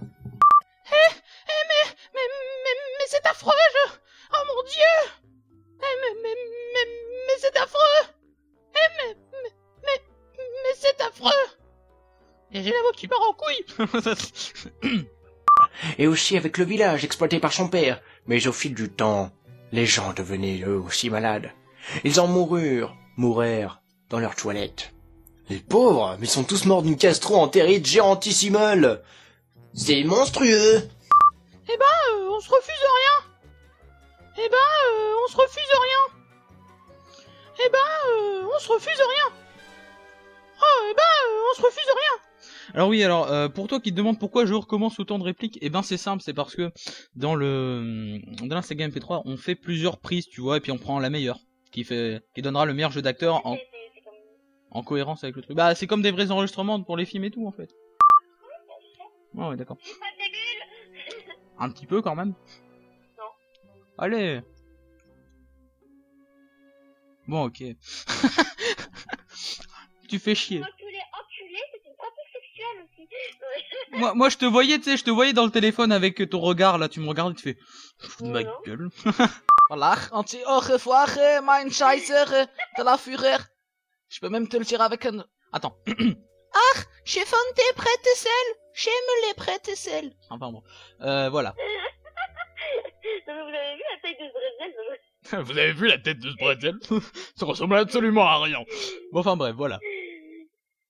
eh, mais, mais, mais, mais c'est affreux, je... Oh mon dieu Eh, mais, mais, mais, mais c'est affreux Eh, mais, mais, mais, mais c'est affreux Et j'ai la voix qui part en couille et aussi avec le village exploité par son père. Mais au fil du temps, les gens devenaient eux aussi malades. Ils en moururent, mourèrent dans leurs toilettes. Les pauvres, mais ils sont tous morts d'une gastro-entérite géantissimale. C'est monstrueux. Eh ben, euh, on se refuse rien. Eh ben, euh, on se refuse rien. Eh ben, euh, on se refuse rien. Oh, eh ben, euh, on se refuse rien. Alors oui, alors euh, pour toi qui te demande pourquoi je recommence autant de répliques, eh ben c'est simple, c'est parce que dans le dans la saga MP3, on fait plusieurs prises, tu vois, et puis on prend la meilleure, qui fait qui donnera le meilleur jeu d'acteur en en cohérence avec le truc. Bah c'est comme des vrais enregistrements pour les films et tout en fait. Ouais, ouais d'accord. Un petit peu quand même. Allez. Bon, ok. tu fais chier. Enculé, enculé, c'est une pratique sexuelle aussi. Moi, moi, je te voyais, tu sais, je te voyais dans le téléphone avec ton regard là, tu me regardes et tu fais. Fous de ma gueule. voilà, anti au revoir, euh, mein Scheißer euh, de la Führer. Je peux même te le dire avec un. Attends. Ah, j'ai fondé tes prêtes J'aime les prêtes Enfin bon. Euh, voilà. Vous avez vu la taille de ce bretzel Vous avez vu la tête de ce bretzel Ça ressemble absolument à rien. Bon, enfin bref, voilà.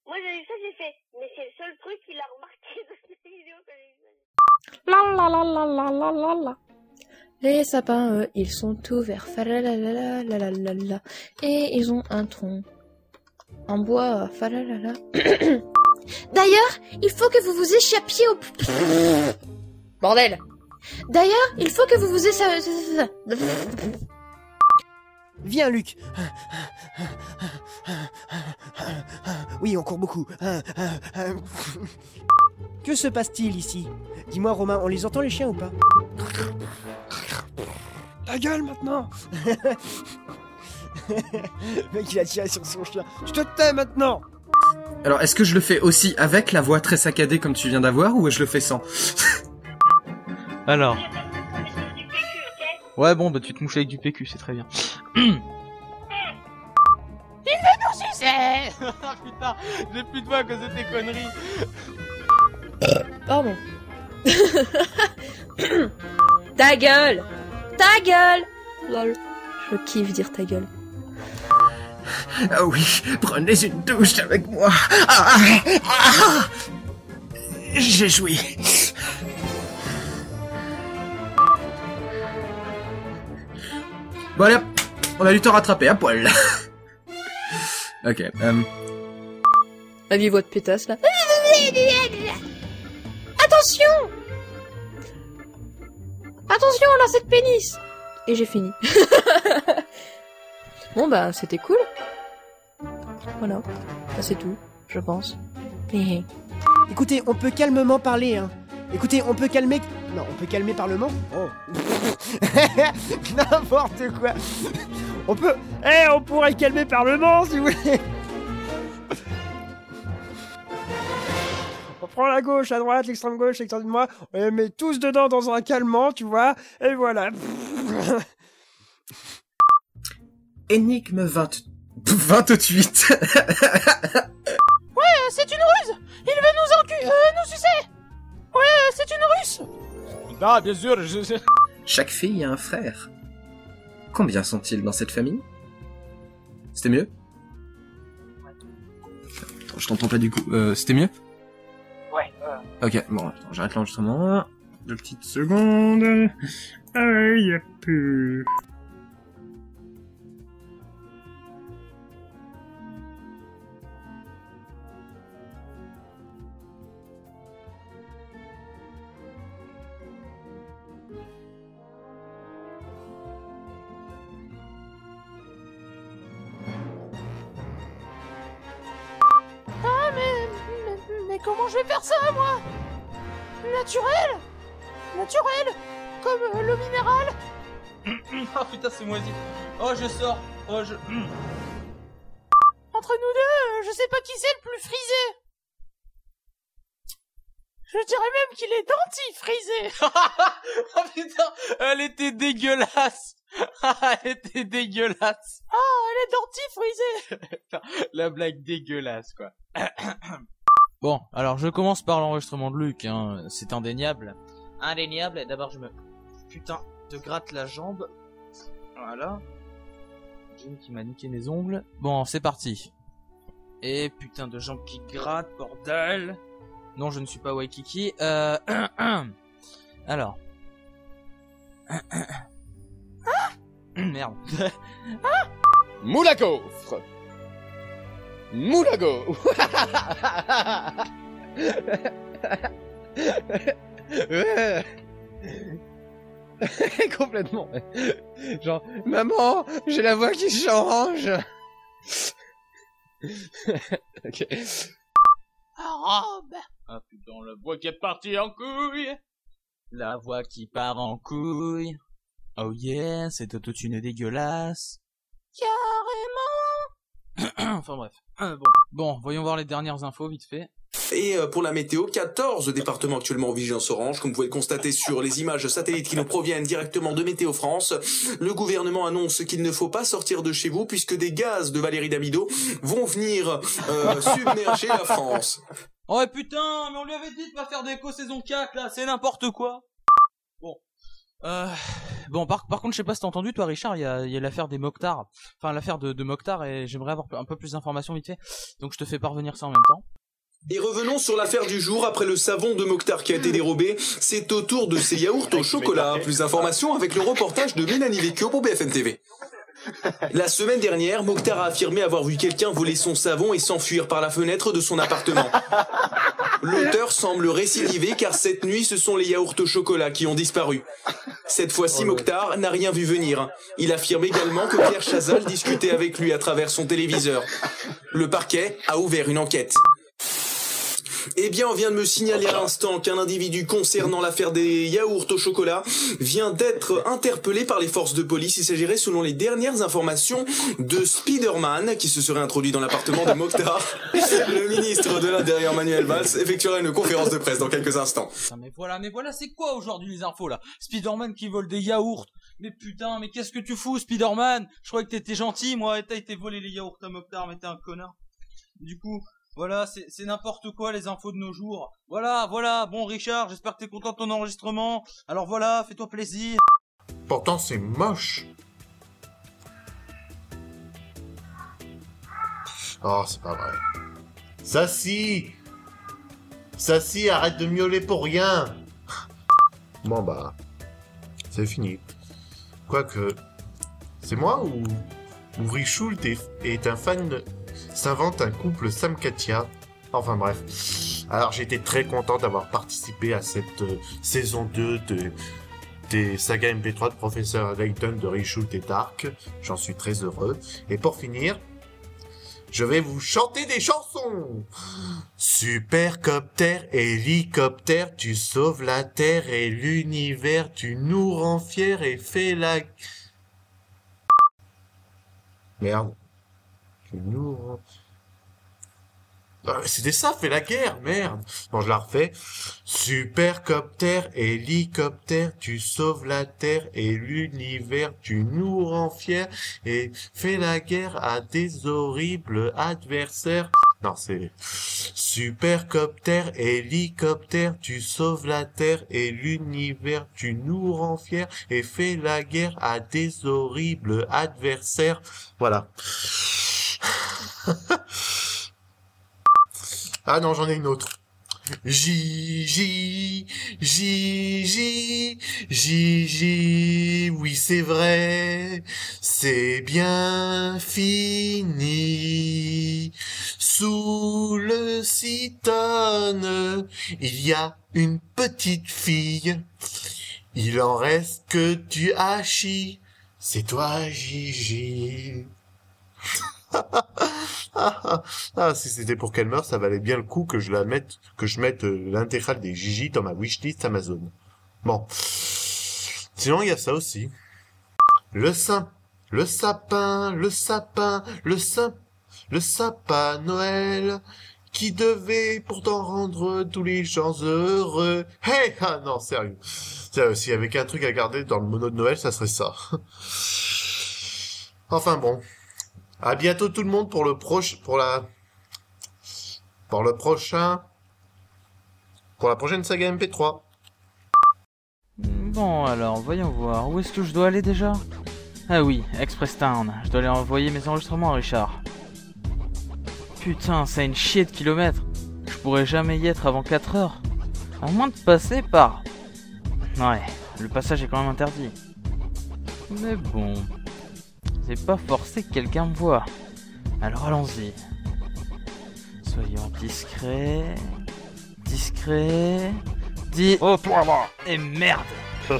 Moi j'ai vu ça, j'ai fait. Mais c'est le seul truc qu'il a remarqué de cette vidéo que j'ai. La la la la la la la la. Les sapins, eux, ils sont tout verts. Falalalala, la la la la. Et ils ont un tronc en bois. Falalala. D'ailleurs, il faut que vous vous échappiez au... Bordel D'ailleurs, il faut que vous vous échappiez... Viens, Luc. Oui, on court beaucoup. Que se passe-t-il ici? Dis-moi, Romain, on les entend les chiens ou pas? Ta gueule maintenant mec, il a tiré sur son chien. Je te tais maintenant Alors, est-ce que je le fais aussi avec la voix très saccadée comme tu viens d'avoir ou je le fais sans? Alors. Ouais, bon, bah tu te mouches avec du PQ, c'est très bien. Il veut nous sucer Putain, j'ai plus de voix à cause de tes conneries. Pardon. ta gueule Ta gueule Lol. Je kiffe dire ta gueule. Ah oui, prenez une douche avec moi. Ah, ah, J'ai joui. Bon allez, hop, on a du temps rattrapé à poil. ok, euh... La vie voix de pétasse là. Attention Attention, lancer de pénis Et j'ai fini. bon bah, c'était cool. Voilà. Bah, c'est tout, je pense. Écoutez, on peut calmement parler, hein. Écoutez, on peut calmer... Non, on peut calmer Parlement Oh. N'importe quoi. On peut... Eh, on pourrait calmer Parlement, si vous voulez On prend la gauche, la droite, l'extrême gauche, l'extrême droite, on les met tous dedans dans un calmant, tu vois, et voilà. Énigme 20... 28. Ouais, euh, c'est une ruse Il veut nous encu... euh, nous sucer Ouais, euh, c'est une russe Ah, bien sûr, je sais. Chaque fille a un frère. Combien sont-ils dans cette famille? C'était mieux? Attends, je t'entends pas du coup. Euh, C'était mieux? Ouais. euh, Ok, bon, attends, j'arrête l'enregistrement. Deux petites secondes. Ah, y a plus. Comment je vais faire ça, moi? Naturel Naturel Comme euh, le minéral oh putain, c'est moisi. Oh, je sors. Oh, je. Entre nous deux, euh, je sais pas qui c'est le plus frisé Je dirais même qu'il est dentifrisé oh putain, elle était dégueulasse. elle était dégueulasse. Ah, elle est dentifrisée La blague dégueulasse, quoi. bon, alors je commence par l'enregistrement de Luc, hein. c'est indéniable. Indéniable, d'abord je me... Putain, te gratte la jambe. Voilà. Jim qui m'a niqué mes ongles. Bon, c'est parti. Et putain de jambes qui grattent, bordel. Non, je ne suis pas Waikiki. Euh... Alors. Merde. Moule à Ouais. Complètement. Genre, maman, j'ai la voix qui change. ok. Robe Ah putain, la voix qui est partie en couille La voix qui part en couille Oh yeah, cet autotune est dégueulasse Carrément Enfin bref. Euh, bon. bon, voyons voir les dernières infos vite fait. Et euh, pour la météo, 14 départements actuellement en vigilance orange, comme vous pouvez le constater sur les images satellites qui nous proviennent directement de Météo France. Le gouvernement annonce qu'il ne faut pas sortir de chez vous puisque des gaz de Valérie Damido vont venir euh, submerger la France. Oh ouais, putain, mais on lui avait dit de pas faire d'écho saison 4 là, c'est n'importe quoi. Bon. Euh, bon, par, par contre, je sais pas si t'as entendu, toi, Richard, il y a, y a l'affaire des Mokhtar. Enfin, l'affaire de, de Mokhtar, et j'aimerais avoir un peu plus d'informations vite fait. Donc, je te fais parvenir ça en même temps. Et revenons sur l'affaire du jour après le savon de Mokhtar qui a été dérobé. C'est au tour de ces yaourts au chocolat. Plus d'informations avec le reportage de Mélanie Vecchio pour BFM TV. La semaine dernière, Mokhtar a affirmé avoir vu quelqu'un voler son savon et s'enfuir par la fenêtre de son appartement. L'auteur semble récidiver car cette nuit, ce sont les yaourts au chocolat qui ont disparu. Cette fois-ci, Mokhtar n'a rien vu venir. Il affirme également que Pierre Chazal discutait avec lui à travers son téléviseur. Le parquet a ouvert une enquête. Eh bien, on vient de me signaler à l'instant qu'un individu concernant l'affaire des yaourts au chocolat vient d'être interpellé par les forces de police. Il s'agirait, selon les dernières informations, de Spider-Man qui se serait introduit dans l'appartement de Mokhtar. Le ministre de l'Intérieur, Manuel Valls, effectuera une conférence de presse dans quelques instants. Putain, mais voilà, mais voilà, c'est quoi aujourd'hui les infos là? Spider-Man qui vole des yaourts Mais putain, mais qu'est-ce que tu fous, Spider-Man? Je croyais que t'étais gentil, moi, et t'as été volé les yaourts à Mokhtar, mais t'es un connard. Du coup, voilà, c'est n'importe quoi les infos de nos jours. Voilà, voilà, bon Richard, j'espère que t'es content de ton enregistrement. Alors voilà, fais-toi plaisir. Pourtant, c'est moche. Oh, c'est pas vrai. Ça si, arrête de miauler pour rien Bon bah, c'est fini. Quoique, c'est moi ou, ou Richoult est, est un fan, de- s'invente un couple Sam Katia. Enfin bref. Alors été très content d'avoir participé à cette euh, saison 2 de, des sagas MP3 de Professeur Layton de Richoult et Dark. J'en suis très heureux. Et pour finir, je vais vous chanter des chansons. Supercoptère, hélicoptère, tu sauves la terre et l'univers, tu nous rends fiers et fais la... Merde. Rends... Ah, mais C'était ça, fais la guerre, merde. Bon, je la refais. Supercoptère, hélicoptère, tu sauves la terre et l'univers, tu nous rends fiers et fais la guerre à des horribles adversaires. Non, c'est supercoptère, hélicoptère, tu sauves la terre et l'univers, tu nous rends fiers et fais la guerre à des horribles adversaires. Voilà. Ah non, j'en ai une autre. J, J, J, J, oui c'est vrai, c'est bien fini. Sous le citone, il y a une petite fille. Il en reste que du hachis. C'est toi, Gigi. ah, si c'était pour qu'elle meure, ça valait bien le coup que je la mette, que je mette euh, l'intégrale des Gigi dans ma wishlist Amazon. Bon. Sinon, il y a ça aussi. Le saint, le sapin, le sapin, le saint, le sapin Noël, qui devait pourtant rendre tous les gens heureux. Hey, ah non, sérieux. Sérieux, s'il y avait qu'un truc à garder dans le mono de Noël, ça serait ça. enfin bon. À bientôt tout le monde pour le proche, pour la, pour le prochain, pour la prochaine saga MP3. Bon, alors, voyons voir. Où est-ce que je dois aller déjà? Ah oui, Express Town. Je dois aller envoyer mes enregistrements à Richard. putain, c'est une chier de kilomètres. Je pourrais jamais y être avant 4 heures. À moins de passer par... Ouais, le passage est quand même interdit. Mais bon, c'est pas forcé que quelqu'un me voit. Alors allons-y. Soyons discrets. Discrets. Dis... Oh toi là Et merde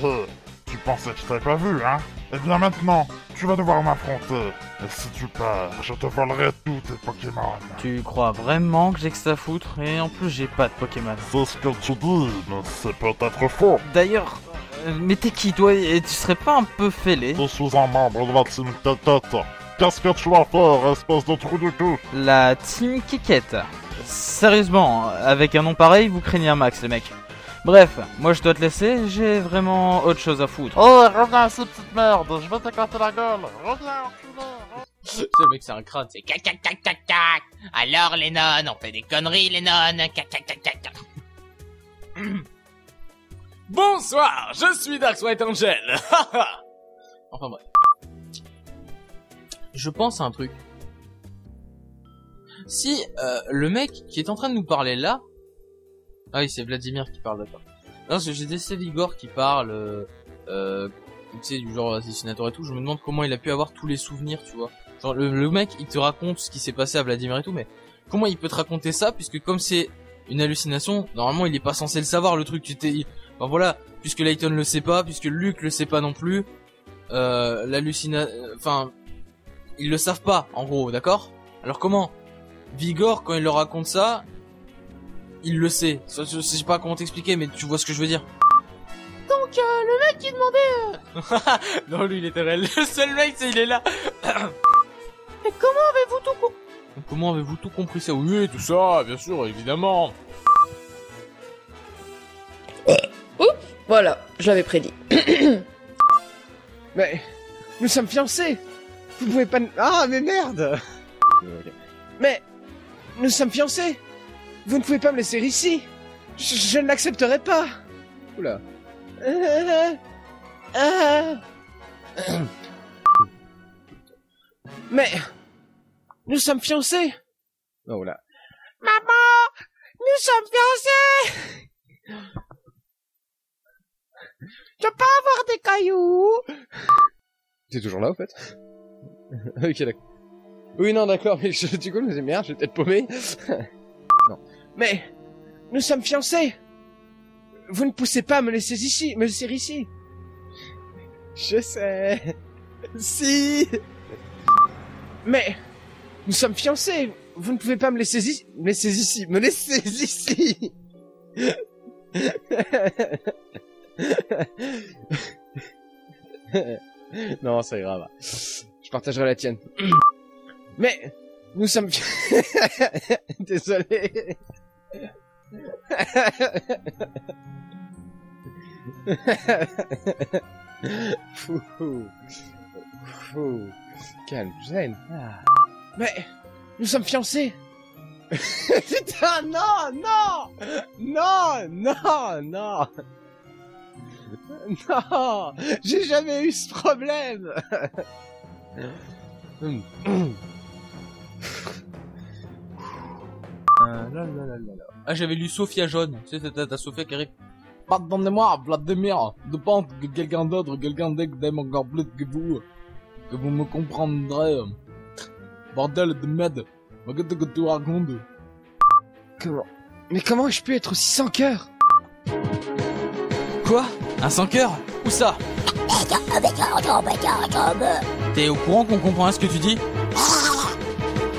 Tu pensais que je t'avais pas vu, hein? Eh bien maintenant, tu vas devoir m'affronter. Et si tu perds, je te volerai tous tes Pokémon. Tu crois vraiment que j'ai que ça à foutre? Et en plus j'ai pas de Pokémon. C'est ce que tu dis, mais c'est peut-être faux. D'ailleurs, mais t'es qui toi Et tu serais pas un peu fêlé Je suis un membre de la team Tête. Qu'est-ce que tu vas faire, espèce de trou du cul La team Kikette. Sérieusement, avec un nom pareil, vous craignez un max les mecs. Bref, moi je dois te laisser, j'ai vraiment autre chose à foutre. Oh, reviens ici, petite merde, je vais t'éclater la gueule. Reviens, enculé. C'est le mec, c'est un crâne, c'est Cac cac cac cac cac. Alors les nonnes, on fait des conneries les nonnes. Cac cac cac cac cac. Bonsoir, je suis Dark White Angel. Enfin bref. Je pense à un truc. Si euh, le mec qui est en train de nous parler là... Ah oui, c'est Vladimir qui parle, d'accord. Non, j'ai des Vigor qui parle... Euh, euh, tu sais, du genre assassinateur et tout, je me demande comment il a pu avoir tous les souvenirs, tu vois. Genre, le, le mec, il te raconte ce qui s'est passé à Vladimir et tout, mais comment il peut te raconter ça, puisque comme c'est une hallucination, normalement il est pas censé le savoir, le truc, tu t'es... Enfin voilà, puisque Layton le sait pas, puisque Luke le sait pas non plus, euh, l'hallucination... Enfin, ils le savent pas, en gros, d'accord? Alors comment? Vigor, quand il leur raconte ça, il le sait. Je sais pas comment t'expliquer, mais tu vois ce que je veux dire. Donc, euh, le mec qui demandait... euh, non, lui, il était réel. Le seul mec, c'est il est là. Mais comment avez-vous tout compris Comment avez-vous tout compris ça Oui, tout ça, bien sûr, évidemment. Voilà, je l'avais prédit. Mais nous sommes fiancés. Vous pouvez pas. Ah mais merde. Mais nous sommes fiancés. Vous ne pouvez pas me laisser ici. Je, ne l'accepterai pas. Oula. Mais nous sommes fiancés. Oh là. Maman, nous sommes fiancés Je peux avoir des cailloux T'es toujours là, au fait Ok, d'accord. Oui, non, d'accord, mais je, du coup, je me disais, merde, je vais peut-être paumé. non. Mais nous sommes fiancés. Vous ne poussez pas à me laisser ici, me laisser ici. Je sais. Si. Mais nous sommes fiancés. Vous ne pouvez pas me laisser ici, me laisser ici, me laisser ici. non, c'est grave. Je partagerai la tienne. Mais nous sommes. Désolé. Fou. Fou. Calme, zen. Mais nous sommes fiancés. Putain, non, non, non, non, non. Non, j'ai jamais eu ce problème. Ah, j'avais lu Sophia jaune. Tu sais, t'as Sophia qui arrive. Pardonnez-moi, Vladimir, de pense que quelqu'un d'autre, quelqu'un d'autre encore plus que vous, que vous me comprendrez. Bordel de merde. Regarde que tu racontes. Comment Mais comment ai-je pu être aussi sans cœur? Quoi Un sans cœur Où ça T'es au courant qu'on comprend rien ce que tu dis Non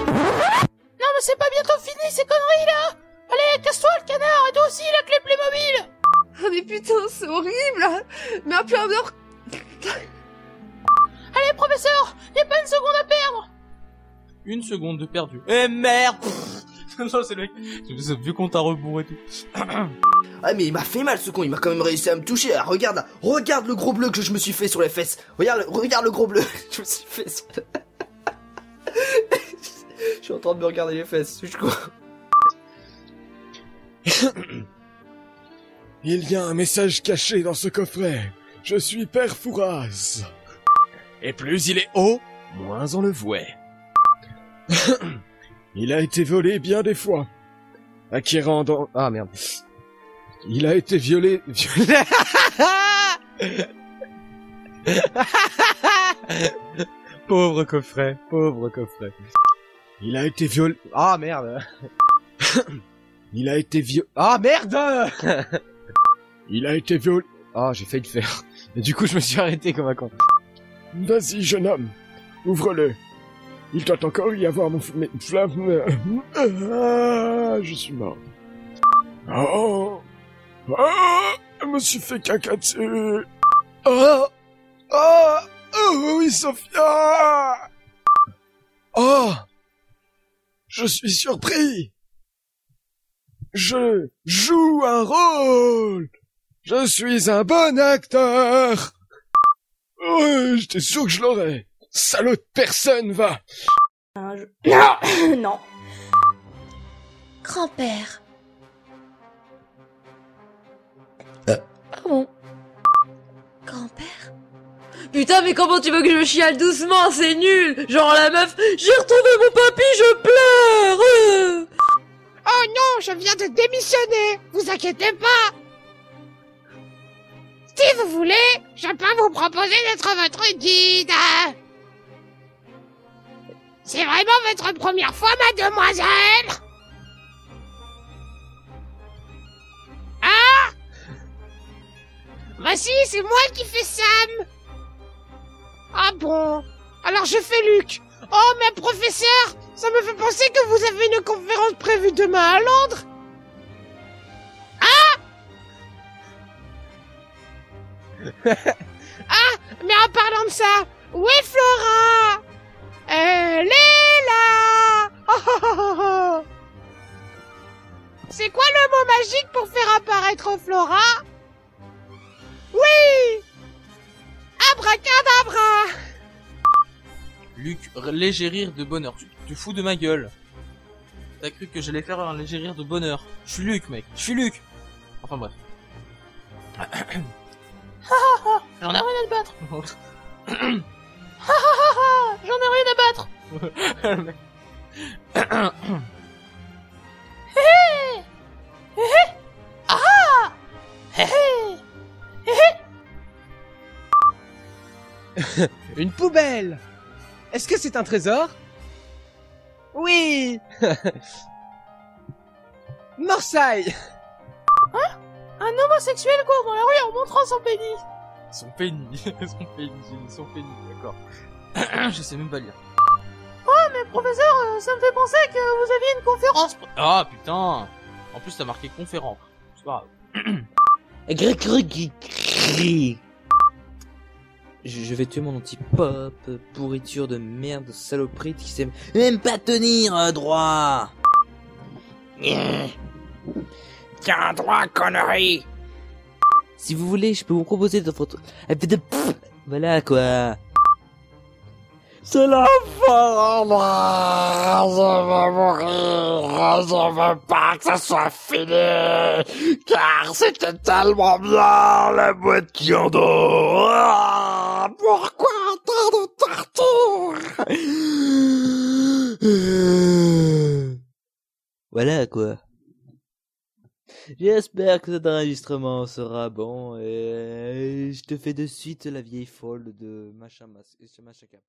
mais c'est pas bientôt fini ces conneries là Allez, casse-toi le canard et toi aussi la clé Playmobil Ah mais putain, c'est horrible Mais un peu un heure... Allez professeur, y a pas une seconde à perdre Une seconde de perdu. Eh merde Non, c'est le mec. C'est ce vieux compte à rebours et tout. Ah mais il m'a fait mal ce con, il m'a quand même réussi à me toucher. Ah, regarde là, regarde le gros bleu que je me suis fait sur les fesses. Regarde, le- regarde le gros bleu que je me suis fait sur... je suis en train de me regarder les fesses, je crois. Il y a un message caché dans ce coffret. Je suis Père Fouras. Et plus il est haut, moins on le voit. Il a été volé bien des fois. Acquérant dans... Ah merde. Il a été violé... violé... pauvre coffret, pauvre coffret. Il a été violé... Ah merde. Il a été violé... Ah merde Il a été violé... Ah, j'ai failli le faire. Et du coup, je me suis arrêté comme un con. Vas-y, jeune homme. Ouvre-le. Il doit encore y avoir mon... mes flammes... Ah, je suis mort. Oh Oh Je me suis fait caca dessus Oh Oh Oh oui, Sophia. Oh Je suis surpris. Je joue un rôle. Je suis un bon acteur. Oh, j'étais sûr que je l'aurais. Salaud de personne, va. Non, je- non. Grand-père. Grand-père Putain, mais comment tu veux que je chiale doucement C'est nul Genre la meuf, j'ai retrouvé mon papy, je pleure. Oh non, je viens de démissionner Vous inquiétez pas Si vous voulez, je peux vous proposer d'être votre guide C'est vraiment votre première fois, mademoiselle Bah si, c'est moi qui fais Sam. Ah bon? Alors je fais Luc. Oh, mais professeur, ça me fait penser que vous avez une conférence prévue demain à Londres. Ah! Ah, mais en parlant de ça, où est Flora? Elle est là. Oh, oh, oh, oh, oh. C'est quoi le mot magique pour faire apparaître Flora? Oui Abracadabra Luc, léger rire de bonheur. Tu fous de ma gueule. T'as cru que j'allais faire un léger rire de bonheur. Je suis Luc, mec. Je suis Luc. Enfin bref. J'en ai rien à te battre. J'en ai rien à battre Ah Une poubelle Est-ce que c'est un trésor? Oui Morsaille Hein? Un homosexuel court dans la rue en montrant son pénis Son pénis. son pénis. j'ai dit Son pénis, d'accord. Je sais même pas lire. Oh mais professeur, euh, ça me fait penser que vous aviez une conférence Ah putain En plus, t'as marqué conférence. C'est pas grave. Je, je vais tuer mon anti-pop, pourriture de merde, saloperie qui sait même pas tenir euh, droit. Tiens droit, connerie Si vous voulez, je peux vous proposer de votre... Voilà quoi. C'est la fin Je vais mourir. Je veux pas que ça soit fini. Car c'était tellement bien La boîte qui Ah, Pourquoi tant de torture Voilà quoi. J'espère que cet enregistrement sera bon et je te fais de suite la vieille folle de machin, machin cap.